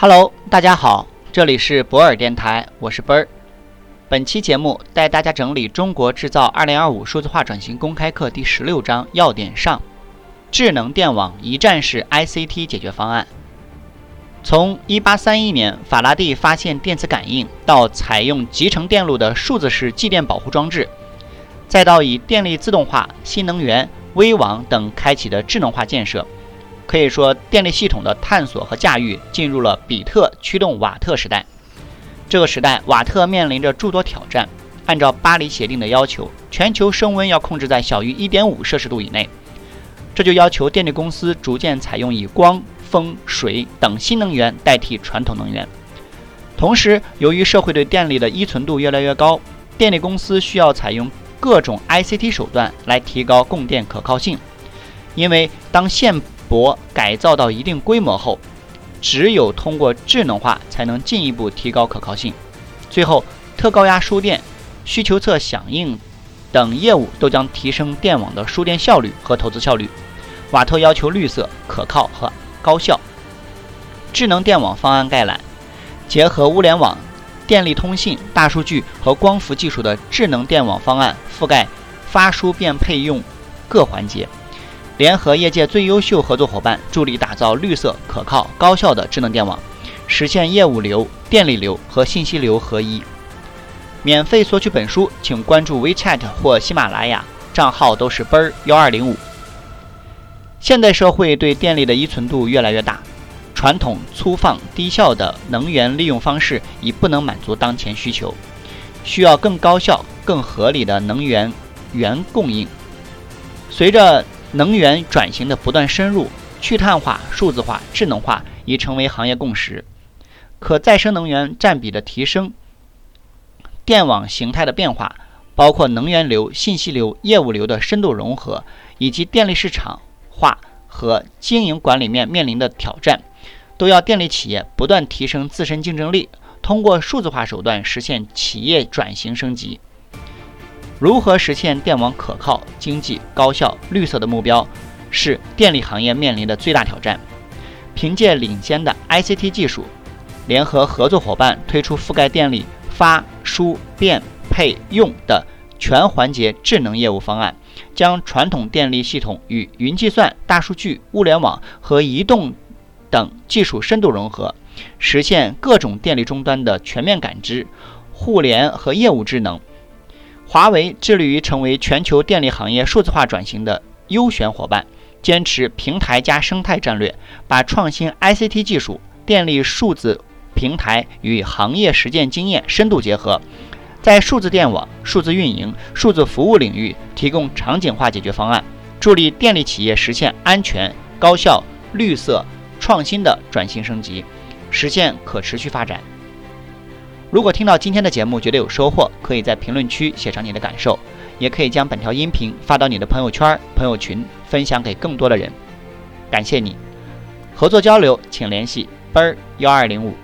Hello，大家好，这里是博尔电台，我是奔儿。本期节目带大家整理《中国制造2025数字化转型公开课》第十六章要点上：智能电网一站式 ICT 解决方案。从1831年法拉第发现电磁感应，到采用集成电路的数字式继电保护装置，再到以电力自动化、新能源、微网等开启的智能化建设。可以说，电力系统的探索和驾驭进入了比特驱动瓦特时代。这个时代，瓦特面临着诸多挑战。按照巴黎协定的要求，全球升温要控制在小于1.5摄氏度以内。这就要求电力公司逐渐采用以光、风、水等新能源代替传统能源。同时，由于社会对电力的依存度越来越高，电力公司需要采用各种 ICT 手段来提高供电可靠性。因为当线博改造到一定规模后，只有通过智能化才能进一步提高可靠性。最后，特高压输电、需求侧响应等业务都将提升电网的输电效率和投资效率。瓦特要求绿色、可靠和高效。智能电网方案概览：结合物联网、电力通信、大数据和光伏技术的智能电网方案，覆盖发输变配用各环节。联合业界最优秀合作伙伴，助力打造绿色、可靠、高效的智能电网，实现业务流、电力流和信息流合一。免费索取本书，请关注 WeChat 或喜马拉雅，账号都是奔儿幺二零五。现代社会对电力的依存度越来越大，传统粗放低效的能源利用方式已不能满足当前需求，需要更高效、更合理的能源源供应。随着能源转型的不断深入，去碳化、数字化、智能化已成为行业共识。可再生能源占比的提升，电网形态的变化，包括能源流、信息流、业务流的深度融合，以及电力市场化和经营管理面面临的挑战，都要电力企业不断提升自身竞争力，通过数字化手段实现企业转型升级。如何实现电网可靠、经济、高效、绿色的目标，是电力行业面临的最大挑战。凭借领先的 ICT 技术，联合合作伙伴推出覆盖电力发、输、变、配、用的全环节智能业务方案，将传统电力系统与云计算、大数据、物联网和移动等技术深度融合，实现各种电力终端的全面感知、互联和业务智能。华为致力于成为全球电力行业数字化转型的优选伙伴，坚持平台加生态战略，把创新 ICT 技术、电力数字平台与行业实践经验深度结合，在数字电网、数字运营、数字服务领域提供场景化解决方案，助力电力企业实现安全、高效、绿色、创新的转型升级，实现可持续发展。如果听到今天的节目觉得有收获，可以在评论区写上你的感受，也可以将本条音频发到你的朋友圈、朋友群，分享给更多的人。感谢你，合作交流请联系奔儿幺二零五。